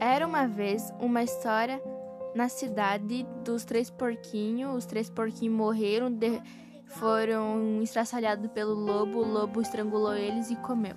Era uma vez uma história na cidade dos três porquinhos. Os três porquinhos morreram, de... foram estraçalhados pelo lobo. O lobo estrangulou eles e comeu.